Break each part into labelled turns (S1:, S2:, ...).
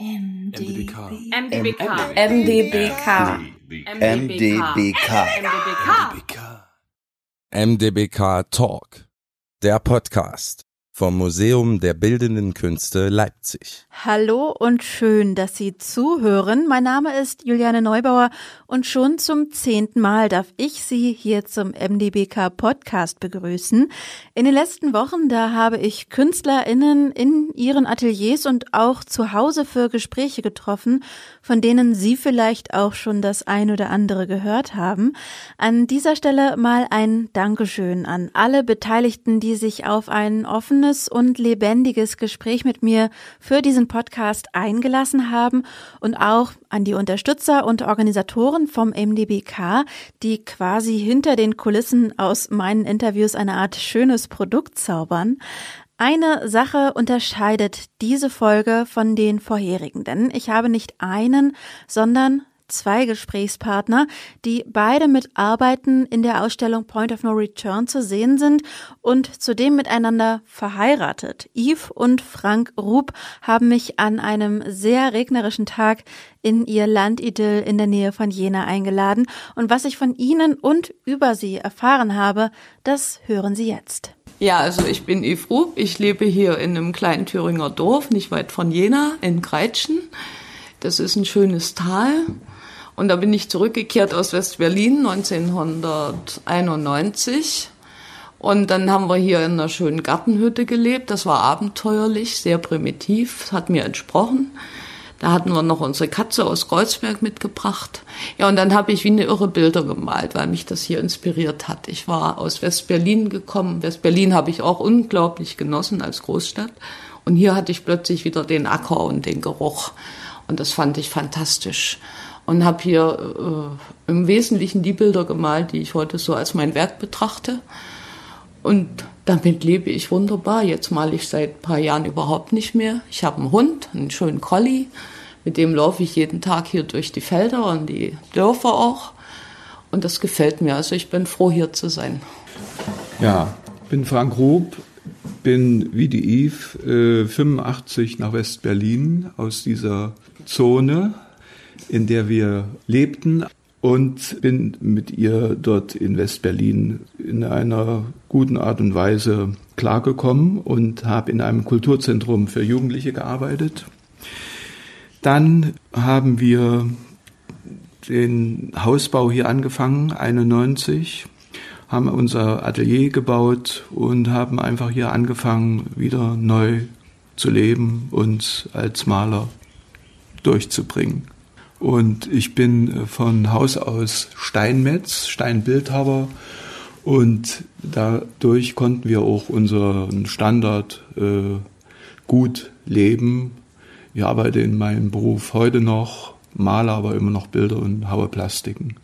S1: MDBK.
S2: MDBK.
S3: MDBK.
S1: MDBK.
S2: MDBK.
S4: MDBK Talk, der Podcast vom Museum der Bildenden Künste Leipzig.
S3: Hallo und schön, dass Sie zuhören. Mein Name ist Juliane Neubauer und schon zum zehnten Mal darf ich Sie hier zum MDBK Podcast begrüßen. In den letzten Wochen, da habe ich KünstlerInnen in ihren Ateliers und auch zu Hause für Gespräche getroffen, von denen Sie vielleicht auch schon das ein oder andere gehört haben. An dieser Stelle mal ein Dankeschön an alle Beteiligten, die sich auf ein offenes und lebendiges Gespräch mit mir für diesen Podcast eingelassen haben und auch an die Unterstützer und Organisatoren vom MDBK, die quasi hinter den Kulissen aus meinen Interviews eine Art schönes Produkt zaubern. Eine Sache unterscheidet diese Folge von den vorherigen, denn ich habe nicht einen, sondern zwei Gesprächspartner, die beide mit Arbeiten in der Ausstellung Point of No Return zu sehen sind und zudem miteinander verheiratet. Yves und Frank Rupp haben mich an einem sehr regnerischen Tag in ihr Landidyll in der Nähe von Jena eingeladen und was ich von ihnen und über sie erfahren habe, das hören Sie jetzt.
S5: Ja, also ich bin Yves Rupp. Ich lebe hier in einem kleinen Thüringer Dorf, nicht weit von Jena, in Greitschen. Das ist ein schönes Tal. Und da bin ich zurückgekehrt aus West-Berlin 1991. Und dann haben wir hier in einer schönen Gartenhütte gelebt. Das war abenteuerlich, sehr primitiv, hat mir entsprochen. Da hatten wir noch unsere Katze aus Kreuzberg mitgebracht. Ja, und dann habe ich wie eine irre Bilder gemalt, weil mich das hier inspiriert hat. Ich war aus West-Berlin gekommen. West-Berlin habe ich auch unglaublich genossen als Großstadt. Und hier hatte ich plötzlich wieder den Acker und den Geruch. Und das fand ich fantastisch und habe hier äh, im Wesentlichen die Bilder gemalt, die ich heute so als mein Werk betrachte. Und damit lebe ich wunderbar. Jetzt male ich seit ein paar Jahren überhaupt nicht mehr. Ich habe einen Hund, einen schönen Collie. Mit dem laufe ich jeden Tag hier durch die Felder und die Dörfer auch. Und das gefällt mir. Also ich bin froh, hier zu sein.
S6: Ja, bin Frank Rupp, bin wie die Yves äh, 85 nach West-Berlin aus dieser Zone in der wir lebten und bin mit ihr dort in Westberlin in einer guten Art und Weise klargekommen und habe in einem Kulturzentrum für Jugendliche gearbeitet. Dann haben wir den Hausbau hier angefangen, 91, haben unser Atelier gebaut und haben einfach hier angefangen, wieder neu zu leben und als Maler durchzubringen. Und ich bin äh, von Haus aus Steinmetz, Steinbildhauer. Und dadurch konnten wir auch unseren Standard äh, gut leben. Ich arbeite in meinem Beruf heute noch, male aber immer noch Bilder und haue Plastiken.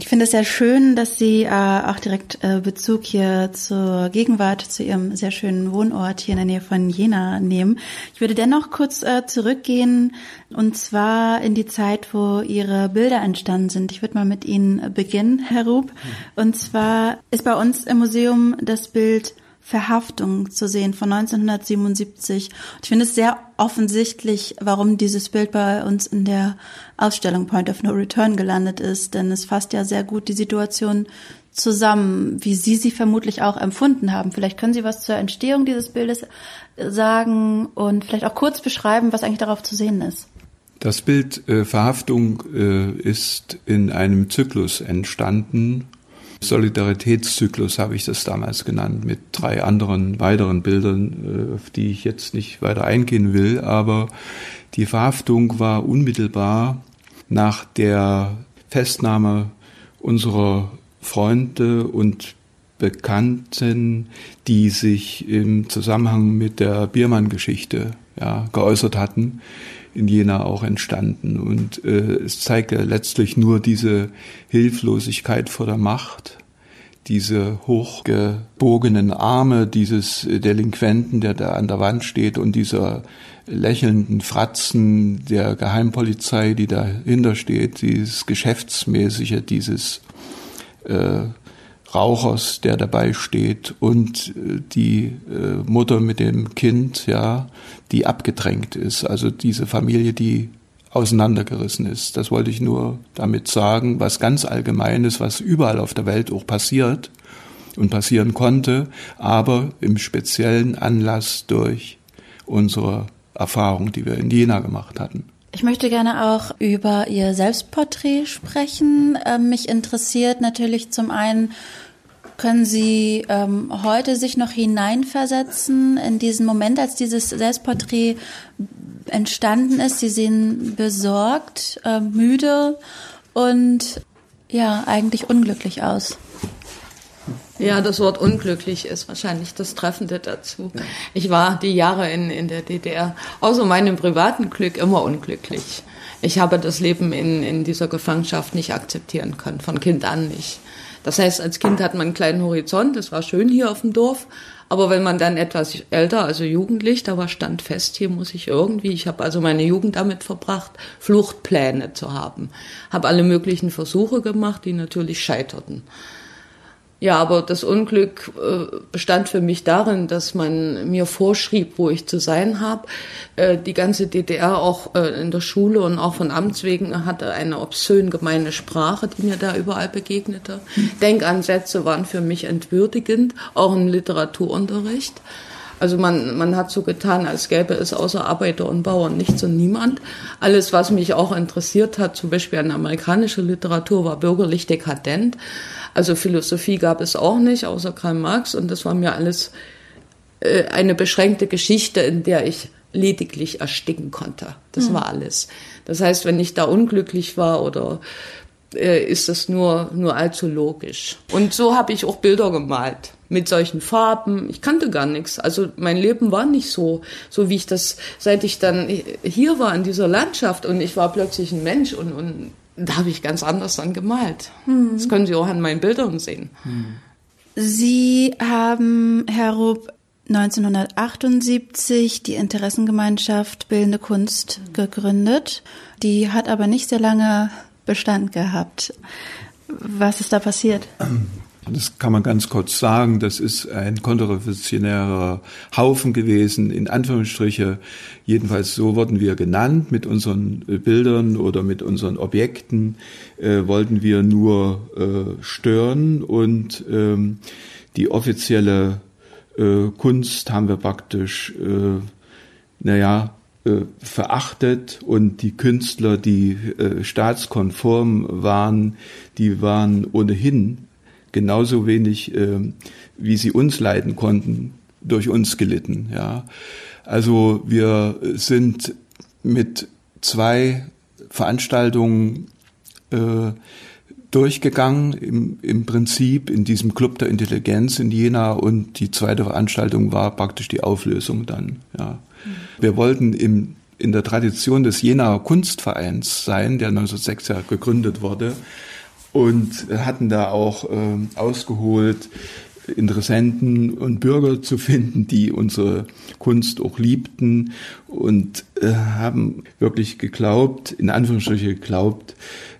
S3: Ich finde es sehr schön, dass Sie äh, auch direkt äh, Bezug hier zur Gegenwart, zu Ihrem sehr schönen Wohnort hier in der Nähe von Jena nehmen. Ich würde dennoch kurz äh, zurückgehen und zwar in die Zeit, wo Ihre Bilder entstanden sind. Ich würde mal mit Ihnen beginnen, Herr Rub. Und zwar ist bei uns im Museum das Bild Verhaftung zu sehen von 1977. Ich finde es sehr offensichtlich, warum dieses Bild bei uns in der Ausstellung Point of No Return gelandet ist, denn es fasst ja sehr gut die Situation zusammen, wie Sie sie vermutlich auch empfunden haben. Vielleicht können Sie was zur Entstehung dieses Bildes sagen und vielleicht auch kurz beschreiben, was eigentlich darauf zu sehen ist.
S6: Das Bild äh, Verhaftung äh, ist in einem Zyklus entstanden Solidaritätszyklus habe ich das damals genannt, mit drei anderen weiteren Bildern, äh, auf die ich jetzt nicht weiter eingehen will. Aber die Verhaftung war unmittelbar nach der Festnahme unserer Freunde und Bekannten, die sich im Zusammenhang mit der Biermann-Geschichte ja, geäußert hatten in Jena auch entstanden. Und äh, es zeigt ja letztlich nur diese Hilflosigkeit vor der Macht, diese hochgebogenen Arme dieses Delinquenten, der da an der Wand steht und dieser lächelnden Fratzen der Geheimpolizei, die dahinter steht, dieses Geschäftsmäßige, dieses äh, Rauchers, der dabei steht und äh, die äh, Mutter mit dem Kind, ja, die abgedrängt ist. Also diese Familie, die auseinandergerissen ist. Das wollte ich nur damit sagen, was ganz Allgemeines, was überall auf der Welt auch passiert und passieren konnte, aber im speziellen Anlass durch unsere Erfahrung, die wir in Jena gemacht hatten.
S3: Ich möchte gerne auch über Ihr Selbstporträt sprechen. Ähm, mich interessiert natürlich zum einen, können Sie ähm, heute sich noch hineinversetzen in diesen Moment, als dieses Selbstporträt entstanden ist? Sie sehen besorgt, äh, müde und ja, eigentlich unglücklich aus.
S5: Ja, das Wort unglücklich ist wahrscheinlich das Treffende dazu. Ich war die Jahre in, in der DDR, außer meinem privaten Glück, immer unglücklich. Ich habe das Leben in, in dieser Gefangenschaft nicht akzeptieren können, von Kind an nicht. Das heißt, als Kind hat man einen kleinen Horizont, es war schön hier auf dem Dorf, aber wenn man dann etwas älter, also jugendlich, da war stand fest, hier muss ich irgendwie, ich habe also meine Jugend damit verbracht, Fluchtpläne zu haben. Habe alle möglichen Versuche gemacht, die natürlich scheiterten. Ja, aber das Unglück äh, bestand für mich darin, dass man mir vorschrieb, wo ich zu sein habe. Äh, die ganze DDR auch äh, in der Schule und auch von Amts wegen hatte eine obszön gemeine Sprache, die mir da überall begegnete. Denkansätze waren für mich entwürdigend, auch im Literaturunterricht. Also man, man hat so getan, als gäbe es außer Arbeiter und Bauern nichts und niemand. Alles, was mich auch interessiert hat, zum Beispiel eine amerikanische Literatur, war bürgerlich dekadent. Also Philosophie gab es auch nicht, außer Karl Marx. Und das war mir alles äh, eine beschränkte Geschichte, in der ich lediglich ersticken konnte. Das mhm. war alles. Das heißt, wenn ich da unglücklich war oder äh, ist das nur, nur allzu logisch. Und so habe ich auch Bilder gemalt mit solchen Farben. Ich kannte gar nichts. Also mein Leben war nicht so, so wie ich das, seit ich dann hier war in dieser Landschaft und ich war plötzlich ein Mensch und, und da habe ich ganz anders dann gemalt. Hm. Das können Sie auch an meinen Bildern sehen. Hm.
S3: Sie haben, Herr Rupp, 1978 die Interessengemeinschaft Bildende Kunst gegründet. Die hat aber nicht sehr lange Bestand gehabt. Was ist da passiert?
S6: Das kann man ganz kurz sagen. Das ist ein konterrevolutionärer Haufen gewesen, in Anführungsstriche. Jedenfalls so wurden wir genannt mit unseren äh, Bildern oder mit unseren Objekten. Äh, wollten wir nur äh, stören und ähm, die offizielle äh, Kunst haben wir praktisch, äh, naja, äh, verachtet und die Künstler, die äh, staatskonform waren, die waren ohnehin genauso wenig, äh, wie sie uns leiden konnten, durch uns gelitten. Ja, also wir sind mit zwei Veranstaltungen äh, durchgegangen im, im Prinzip in diesem Club der Intelligenz in Jena und die zweite Veranstaltung war praktisch die Auflösung dann. Ja. Mhm. Wir wollten im, in der Tradition des Jenaer Kunstvereins sein, der 1906 ja gegründet wurde und hatten da auch äh, ausgeholt, Interessenten und Bürger zu finden, die unsere Kunst auch liebten und äh, haben wirklich geglaubt, in Anführungsstrichen geglaubt,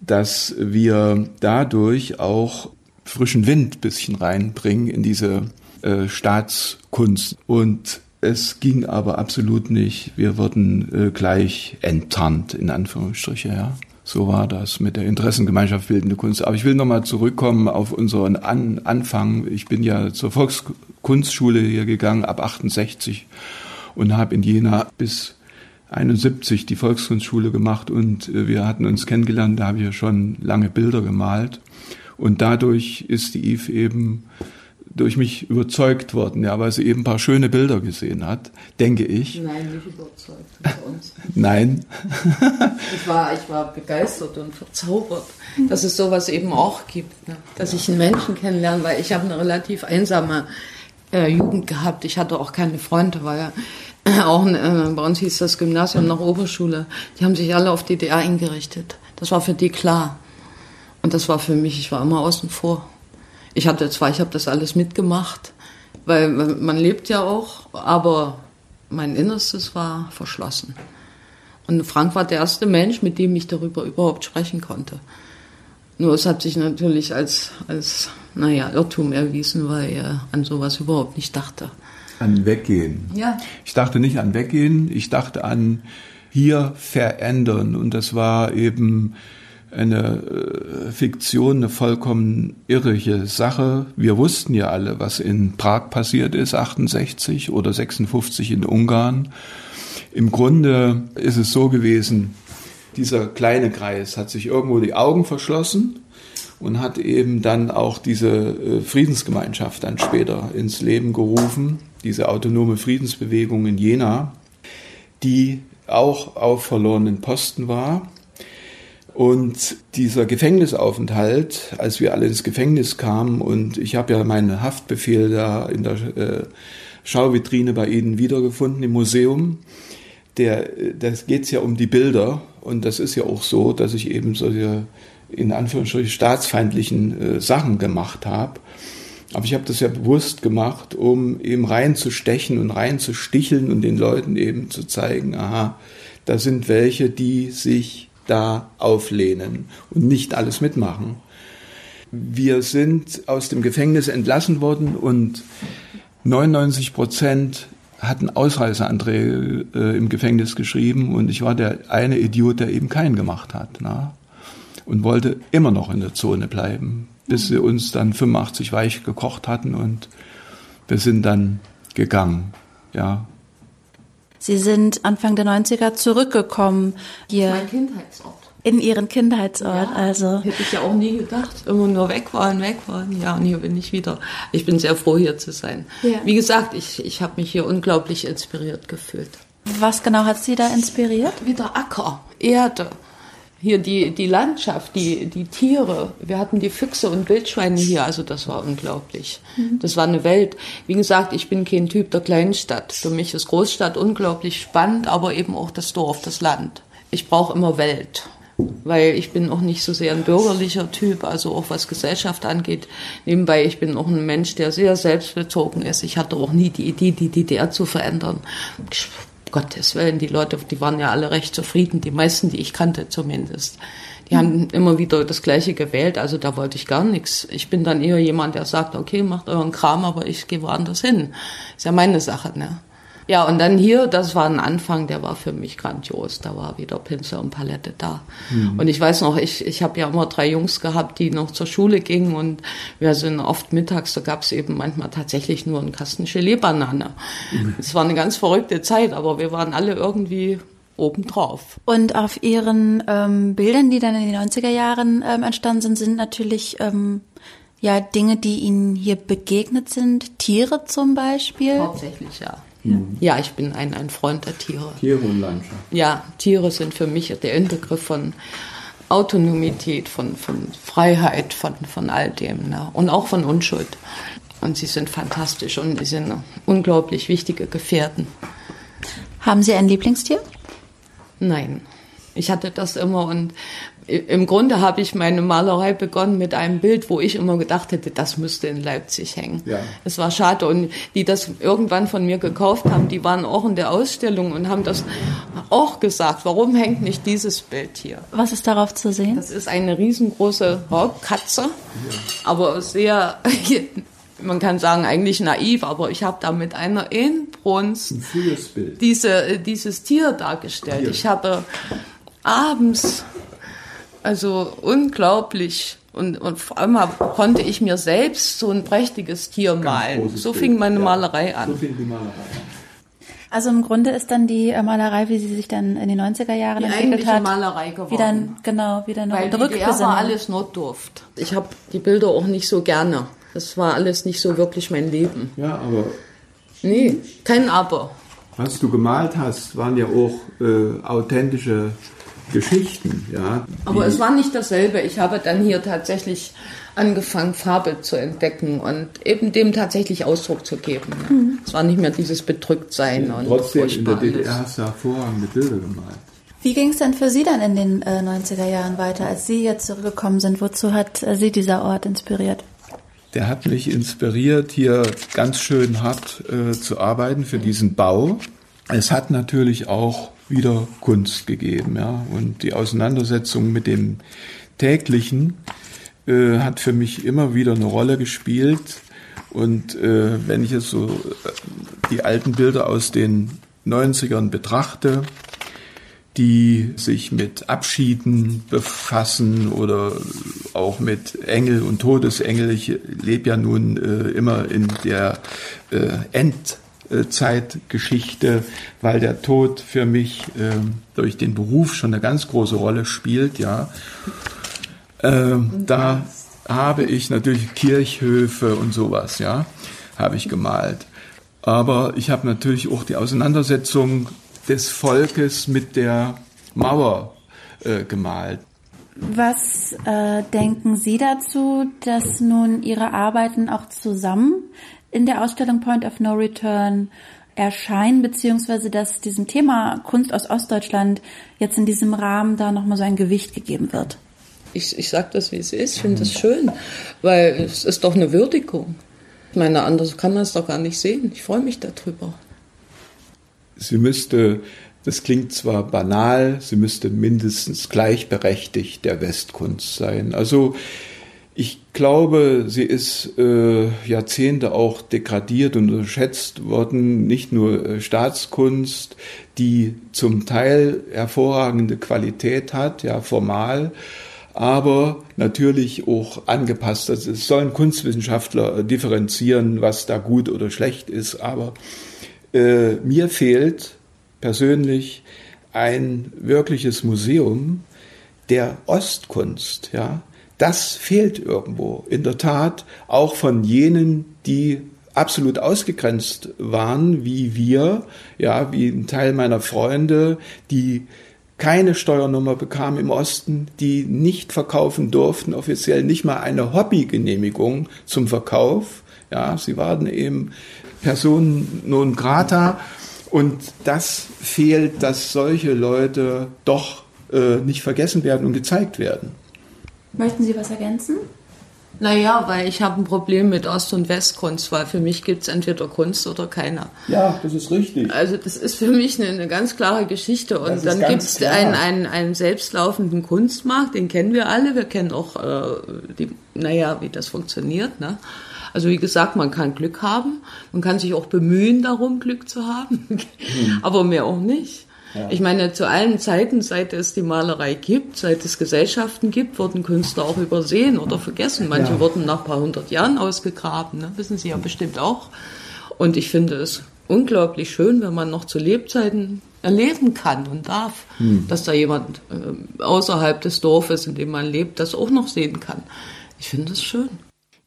S6: dass wir dadurch auch frischen Wind bisschen reinbringen in diese äh, Staatskunst. Und es ging aber absolut nicht. Wir wurden äh, gleich enttarnt, in Anführungsstriche, ja. So war das mit der Interessengemeinschaft Bildende Kunst. Aber ich will nochmal zurückkommen auf unseren An Anfang. Ich bin ja zur Volkskunstschule hier gegangen ab 68 und habe in Jena bis 71 die Volkskunstschule gemacht und äh, wir hatten uns kennengelernt. Da habe ich ja schon lange Bilder gemalt. Und dadurch ist die Eve eben durch mich überzeugt worden, ja, weil sie eben ein paar schöne Bilder gesehen hat, denke ich.
S5: Nein, nicht überzeugt von uns.
S6: Nein.
S5: ich, war, ich war begeistert und verzaubert, dass es sowas eben auch gibt, ne? dass ich einen Menschen kennenlerne, weil ich habe eine relativ einsame äh, Jugend gehabt. Ich hatte auch keine Freunde, weil ja auch äh, bei uns hieß das Gymnasium nach Oberschule. Die haben sich alle auf DDR eingerichtet. Das war für die klar. Und das war für mich, ich war immer außen vor. Ich hatte zwar, ich habe das alles mitgemacht, weil man lebt ja auch, aber mein Innerstes war verschlossen. Und Frank war der erste Mensch, mit dem ich darüber überhaupt sprechen konnte. Nur es hat sich natürlich als, als naja, Irrtum erwiesen, weil er an sowas überhaupt nicht dachte.
S6: An Weggehen.
S5: Ja.
S6: Ich dachte nicht an Weggehen, ich dachte an hier verändern. Und das war eben eine äh, Fiktion, eine vollkommen irrige Sache. Wir wussten ja alle, was in Prag passiert ist, 68 oder 56 in Ungarn. Im Grunde ist es so gewesen, dieser kleine Kreis hat sich irgendwo die Augen verschlossen und hat eben dann auch diese äh, Friedensgemeinschaft dann später ins Leben gerufen, diese autonome Friedensbewegung in Jena, die auch auf verlorenen Posten war. Und dieser Gefängnisaufenthalt, als wir alle ins Gefängnis kamen und ich habe ja meinen Haftbefehl da in der äh, Schauvitrine bei Ihnen wiedergefunden im Museum, der, das geht's ja um die Bilder und das ist ja auch so, dass ich eben solche in Anführungsstrichen staatsfeindlichen äh, Sachen gemacht habe. Aber ich habe das ja bewusst gemacht, um eben reinzustechen und reinzusticheln und den Leuten eben zu zeigen, aha, da sind welche, die sich da auflehnen und nicht alles mitmachen. Wir sind aus dem Gefängnis entlassen worden und 99 Prozent hatten Ausreiseanträge äh, im Gefängnis geschrieben und ich war der eine Idiot, der eben keinen gemacht hat. Na? Und wollte immer noch in der Zone bleiben, bis sie uns dann 85 weich gekocht hatten und wir sind dann gegangen. Ja,
S3: Sie sind Anfang der 90er zurückgekommen hier
S5: Mein Kindheitsort.
S3: in Ihren Kindheitsort. Also
S5: Hätte ich ja auch nie gedacht. Immer nur weg waren, weg waren. Ja, und hier bin ich wieder. Ich bin sehr froh, hier zu sein.
S3: Ja.
S5: Wie gesagt, ich, ich habe mich hier unglaublich inspiriert gefühlt.
S3: was genau hat Sie da inspiriert?
S5: Wieder Acker, Erde. Hier die, die Landschaft, die, die Tiere. Wir hatten die Füchse und Wildschweine hier, also das war unglaublich. Das war eine Welt. Wie gesagt, ich bin kein Typ der Kleinstadt. Für mich ist Großstadt unglaublich spannend, aber eben auch das Dorf, das Land. Ich brauche immer Welt. Weil ich bin auch nicht so sehr ein bürgerlicher Typ, also auch was Gesellschaft angeht. Nebenbei, ich bin auch ein Mensch, der sehr selbstbezogen ist. Ich hatte auch nie die Idee, die DDR zu verändern. Gottes Willen, die Leute, die waren ja alle recht zufrieden, die meisten, die ich kannte zumindest. Die haben immer wieder das Gleiche gewählt, also da wollte ich gar nichts. Ich bin dann eher jemand, der sagt, okay, macht euren Kram, aber ich gehe woanders hin. Ist ja meine Sache, ne? Ja, und dann hier, das war ein Anfang, der war für mich grandios. Da war wieder Pinsel und Palette da. Und ich weiß noch, ich, ich habe ja immer drei Jungs gehabt, die noch zur Schule gingen und wir sind oft mittags, da gab es eben manchmal tatsächlich nur einen Kasten Gelee-Banane. Es war eine ganz verrückte Zeit, aber wir waren alle irgendwie obendrauf.
S3: Und auf Ihren ähm, Bildern, die dann in den 90er Jahren ähm, entstanden sind, sind natürlich ähm, ja Dinge, die Ihnen hier begegnet sind. Tiere zum Beispiel.
S5: Hauptsächlich, ja. Ja, ich bin ein, ein Freund der Tiere.
S6: Tiere und Landschaft.
S5: Ja, Tiere sind für mich der Inbegriff von Autonomität, von, von Freiheit, von, von all dem ne? und auch von Unschuld. Und sie sind fantastisch und sie sind unglaublich wichtige Gefährten.
S3: Haben Sie ein Lieblingstier?
S5: Nein, ich hatte das immer und im Grunde habe ich meine Malerei begonnen mit einem Bild, wo ich immer gedacht hätte, das müsste in Leipzig hängen.
S6: Ja.
S5: Es war schade und die das irgendwann von mir gekauft haben, die waren auch in der Ausstellung und haben das auch gesagt, warum hängt nicht dieses Bild hier?
S3: Was ist darauf zu sehen?
S5: Das ist eine riesengroße Raubkatze, aber sehr, man kann sagen, eigentlich naiv, aber ich habe da mit einer Inbrunst
S6: Ein frühes Bild.
S5: diese, dieses Tier dargestellt.
S6: Tier.
S5: Ich habe abends, also unglaublich, und, und vor allem hab, konnte ich mir selbst so ein prächtiges Tier malen. So
S6: Bild,
S5: fing meine
S6: ja.
S5: Malerei
S6: So
S5: an.
S6: fing die Malerei an.
S3: Also im Grunde ist dann die äh, Malerei, wie sie sich dann in den 90er Jahren
S5: Die
S3: entwickelt hat,
S5: Malerei geworden.
S3: wieder ein, genau, wieder eine
S5: Weil
S3: Rückbesinnung.
S5: war alles Notdurft. Ich habe die Bilder auch nicht so gerne. Das war alles nicht so wirklich mein Leben.
S6: Ja, aber
S5: Nee, kein Aber.
S6: was du gemalt hast, waren ja auch äh, authentische Geschichten. Ja,
S5: Aber es war nicht dasselbe. Ich habe dann hier tatsächlich angefangen, Farbe zu entdecken und eben dem tatsächlich Ausdruck zu geben. Ne? Es war nicht mehr dieses Bedrücktsein und
S6: Trotzdem in der DDR hast du hervorragende Bilder gemalt.
S3: Wie ging es denn für Sie dann in den äh, 90er Jahren weiter, als Sie jetzt zurückgekommen sind? Wozu hat äh, Sie dieser Ort inspiriert?
S6: Der hat mich inspiriert, hier ganz schön hart äh, zu arbeiten für diesen Bau. Es hat natürlich auch wieder Kunst gegeben, ja, und die Auseinandersetzung mit dem täglichen äh, hat für mich immer wieder eine Rolle gespielt. Und äh, wenn ich jetzt so äh, die alten Bilder aus den 90ern betrachte, die sich mit Abschieden befassen oder auch mit Engel und Todesengel. Ich lebe ja nun äh, immer in der äh, Endzeitgeschichte, weil der Tod für mich äh, durch den Beruf schon eine ganz große Rolle spielt, ja. Äh, da habe ich natürlich Kirchhöfe und sowas, ja, habe ich gemalt. Aber ich habe natürlich auch die Auseinandersetzung des Volkes mit der Mauer äh, gemalt.
S3: Was äh, denken Sie dazu, dass nun Ihre Arbeiten auch zusammen in der Ausstellung Point of No Return erscheinen, beziehungsweise dass diesem Thema Kunst aus Ostdeutschland jetzt in diesem Rahmen da nochmal so ein Gewicht gegeben wird?
S5: Ich, ich sage das, wie es ist. Ich finde das schön, weil es ist doch eine Würdigung. Ich meine, anders kann man es doch gar nicht sehen. Ich freue mich darüber.
S6: Sie müsste, das klingt zwar banal, sie müsste mindestens gleichberechtigt der Westkunst sein. Also ich glaube, sie ist äh, Jahrzehnte auch degradiert und unterschätzt worden. Nicht nur äh, Staatskunst, die zum Teil hervorragende Qualität hat, ja formal, aber natürlich auch angepasst. Also es sollen Kunstwissenschaftler differenzieren, was da gut oder schlecht ist, aber äh, mir fehlt persönlich ein wirkliches Museum der Ostkunst, ja. Das fehlt irgendwo. In der Tat auch von jenen, die absolut ausgegrenzt waren, wie wir, ja, wie ein Teil meiner Freunde, die keine Steuernummer bekamen im Osten, die nicht verkaufen durften, offiziell nicht mal eine Hobbygenehmigung zum Verkauf. Ja, sie waren eben Personen non grata. Und das fehlt, dass solche Leute doch äh, nicht vergessen werden und gezeigt werden.
S3: Möchten Sie was ergänzen?
S5: Naja, weil ich habe ein Problem mit Ost- und Westkunst, weil für mich gibt es entweder Kunst oder keiner.
S6: Ja, das ist richtig.
S5: Also das ist für mich eine, eine ganz klare Geschichte. Und dann gibt es einen, einen, einen selbstlaufenden Kunstmarkt, den kennen wir alle. Wir kennen auch, äh, die, naja, wie das funktioniert. Ne? Also wie gesagt, man kann Glück haben, man kann sich auch bemühen darum, Glück zu haben, hm. aber mehr auch nicht. Ja. Ich meine, zu allen Zeiten, seit es die Malerei gibt, seit es Gesellschaften gibt, wurden Künstler auch übersehen oder vergessen. Manche ja. wurden nach ein paar hundert Jahren ausgegraben, ne? wissen Sie ja bestimmt auch. Und ich finde es unglaublich schön, wenn man noch zu Lebzeiten erleben kann und darf, hm. dass da jemand äh, außerhalb des Dorfes, in dem man lebt, das auch noch sehen kann. Ich finde es schön.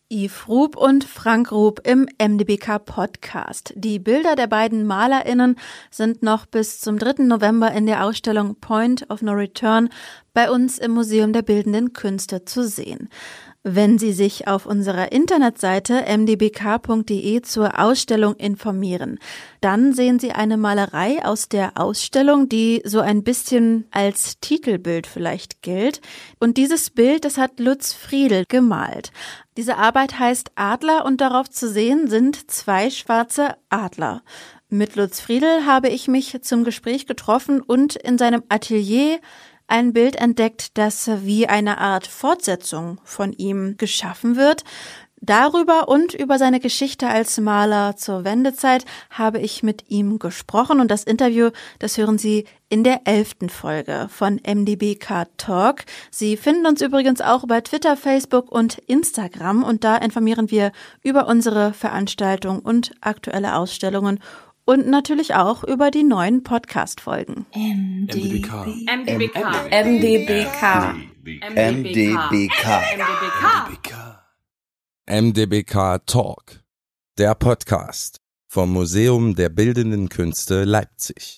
S3: Yves Rub und Frank Rub im MDBK Podcast. Die Bilder der beiden MalerInnen sind noch bis zum 3. November in der Ausstellung Point of No Return bei uns im Museum der Bildenden Künste zu sehen. Wenn Sie sich auf unserer Internetseite mdbk.de zur Ausstellung informieren, dann sehen Sie eine Malerei aus der Ausstellung, die so ein bisschen als Titelbild vielleicht gilt. Und dieses Bild, das hat Lutz Friedel gemalt. Diese Arbeit heißt Adler und darauf zu sehen sind zwei schwarze Adler. Mit Lutz Friedel habe ich mich zum Gespräch getroffen und in seinem Atelier ein Bild entdeckt, das wie eine Art Fortsetzung von ihm geschaffen wird. Darüber und über seine Geschichte als Maler zur Wendezeit habe ich mit ihm gesprochen und das Interview, das hören Sie in der elften Folge von MDBK Talk. Sie finden uns übrigens auch bei Twitter, Facebook und Instagram und da informieren wir über unsere Veranstaltung und aktuelle Ausstellungen und natürlich auch über die neuen Podcast-Folgen.
S1: MDBK.
S2: MDBK.
S3: MDBK.
S1: MDBK.
S2: MDBK.
S4: MDBK Talk, der Podcast vom Museum der Bildenden Künste Leipzig.